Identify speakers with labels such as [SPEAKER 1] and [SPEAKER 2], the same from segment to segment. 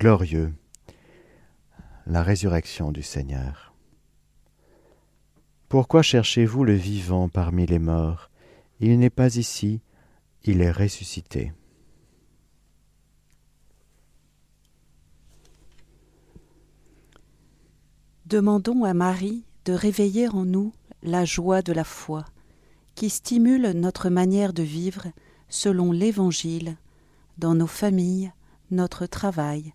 [SPEAKER 1] Glorieux, la résurrection du Seigneur. Pourquoi cherchez-vous le vivant parmi les morts? Il n'est pas ici, il est ressuscité.
[SPEAKER 2] Demandons à Marie de réveiller en nous la joie de la foi, qui stimule notre manière de vivre selon l'Évangile, dans nos familles, notre travail,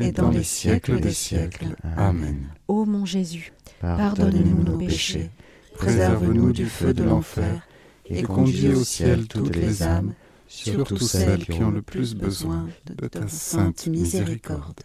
[SPEAKER 3] et dans les siècles des siècles. Amen.
[SPEAKER 4] Ô mon Jésus,
[SPEAKER 3] pardonne-nous nos péchés, préserve-nous du feu de l'enfer, et conduis au ciel toutes les âmes, surtout celles qui ont le plus besoin de ta sainte miséricorde.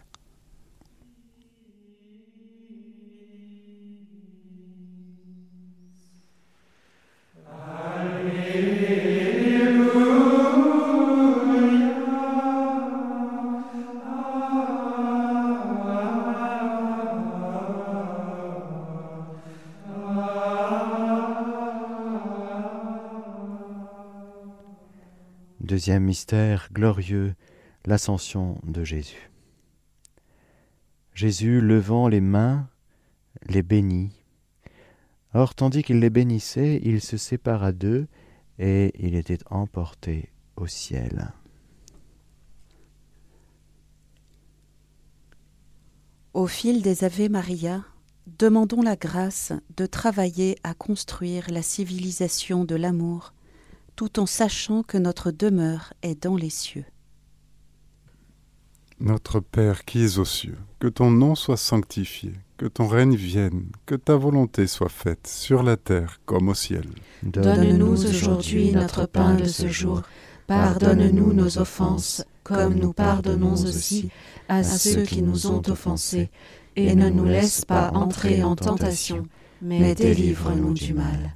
[SPEAKER 1] Deuxième mystère glorieux, l'ascension de Jésus. Jésus, levant les mains, les bénit. Or, tandis qu'il les bénissait, il se sépara d'eux, et il était emporté au ciel.
[SPEAKER 2] Au fil des Ave Maria, demandons la grâce de travailler à construire la civilisation de l'amour tout en sachant que notre demeure est dans les cieux.
[SPEAKER 5] Notre Père qui es aux cieux, que ton nom soit sanctifié, que ton règne vienne, que ta volonté soit faite sur la terre comme au ciel.
[SPEAKER 3] Donne-nous aujourd'hui notre pain de ce jour. Pardonne-nous nos offenses, comme nous pardonnons aussi à ceux qui nous ont offensés, et ne nous laisse pas entrer en tentation, mais délivre-nous du mal.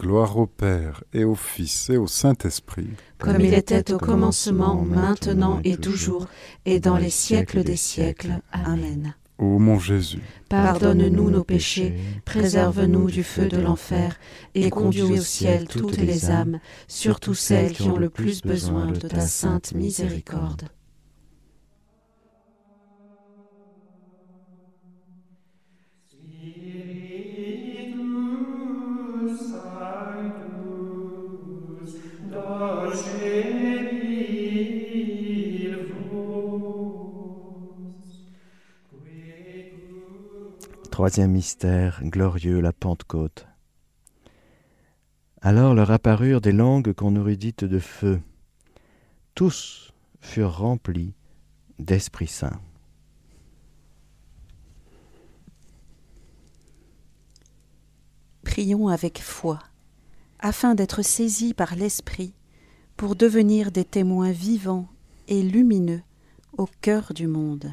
[SPEAKER 5] Gloire au Père, et au Fils, et au Saint-Esprit.
[SPEAKER 1] Comme il était au commencement, maintenant et toujours, et dans les siècles des siècles. Amen.
[SPEAKER 5] Ô mon Jésus,
[SPEAKER 1] pardonne-nous nos péchés, préserve-nous du feu de l'enfer, et conduis au ciel toutes les âmes, surtout celles qui ont le plus besoin de ta sainte miséricorde.
[SPEAKER 6] Troisième mystère glorieux, la Pentecôte. Alors leur apparurent des langues qu'on aurait dites de feu. Tous furent remplis d'Esprit Saint.
[SPEAKER 3] Prions avec foi, afin d'être saisis par l'Esprit, pour devenir des témoins vivants et lumineux au cœur du monde.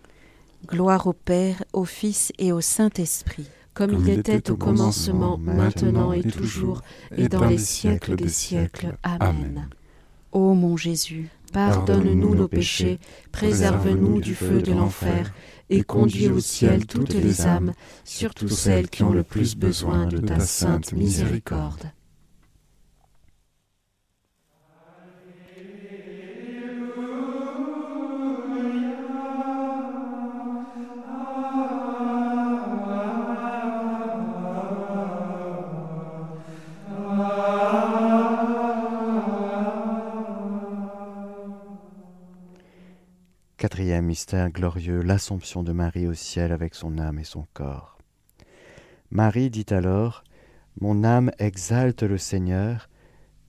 [SPEAKER 2] Gloire au Père, au Fils et au Saint-Esprit.
[SPEAKER 3] Comme, il était au commencement, maintenant et toujours, et dans les siècles des siècles. Amen.
[SPEAKER 2] Ô mon Jésus,
[SPEAKER 3] pardonne-nous nos péchés, préserve-nous du feu de l'enfer, et conduis au ciel toutes les âmes, surtout celles qui ont le plus besoin de ta sainte miséricorde.
[SPEAKER 1] Mystère glorieux, l'Assomption de Marie au ciel avec son âme et son corps. Marie dit alors, Mon âme exalte le Seigneur,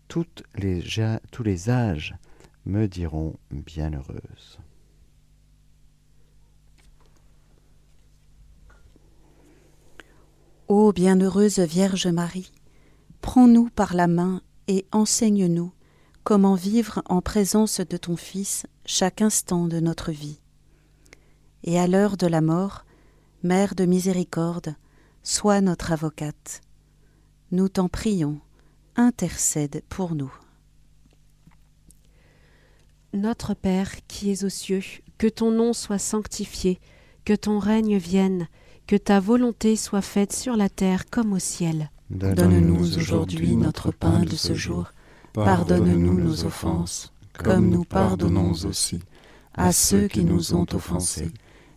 [SPEAKER 1] toutes les, tous les âges me diront bienheureuse.
[SPEAKER 2] Ô bienheureuse Vierge Marie, prends-nous par la main et enseigne-nous comment vivre en présence de ton Fils chaque instant de notre vie. Et à l'heure de la mort, Mère de miséricorde, sois notre avocate. Nous t'en prions, intercède pour nous.
[SPEAKER 4] Notre Père qui es aux cieux, que ton nom soit sanctifié, que ton règne vienne, que ta volonté soit faite sur la terre comme au ciel.
[SPEAKER 3] Donne-nous aujourd'hui notre pain de ce jour Pardonne-nous nos offenses, comme nous pardonnons aussi à ceux qui nous ont offensés,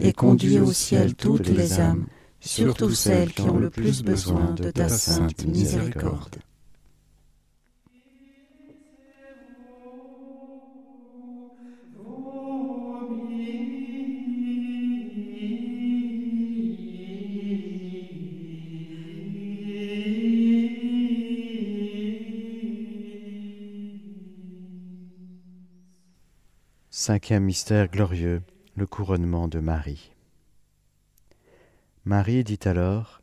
[SPEAKER 3] et conduis au ciel toutes les âmes, surtout celles qui ont le plus besoin de ta sainte miséricorde.
[SPEAKER 1] Cinquième mystère glorieux, le couronnement de Marie. Marie dit alors,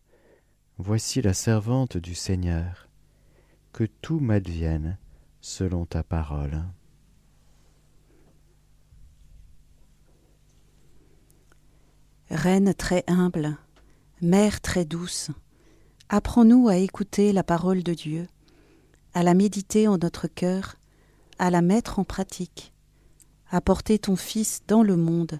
[SPEAKER 1] Voici la servante du Seigneur, que tout m'advienne selon ta parole.
[SPEAKER 2] Reine très humble, Mère très douce, apprends-nous à écouter la parole de Dieu, à la méditer en notre cœur, à la mettre en pratique apporter ton Fils dans le monde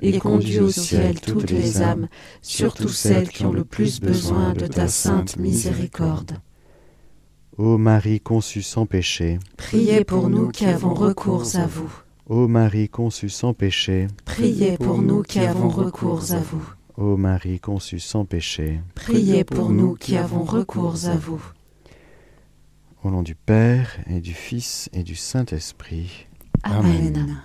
[SPEAKER 4] et conduis au ciel toutes les âmes, surtout celles qui ont le plus besoin de ta sainte miséricorde.
[SPEAKER 1] Ô Marie conçue sans péché,
[SPEAKER 4] priez pour nous qui avons recours à vous.
[SPEAKER 1] Ô Marie conçue sans péché,
[SPEAKER 4] priez pour nous qui avons recours à vous.
[SPEAKER 1] Ô Marie conçue sans péché,
[SPEAKER 4] priez pour nous qui avons recours à vous.
[SPEAKER 1] Au nom du Père et du Fils et du Saint-Esprit.
[SPEAKER 4] Amen.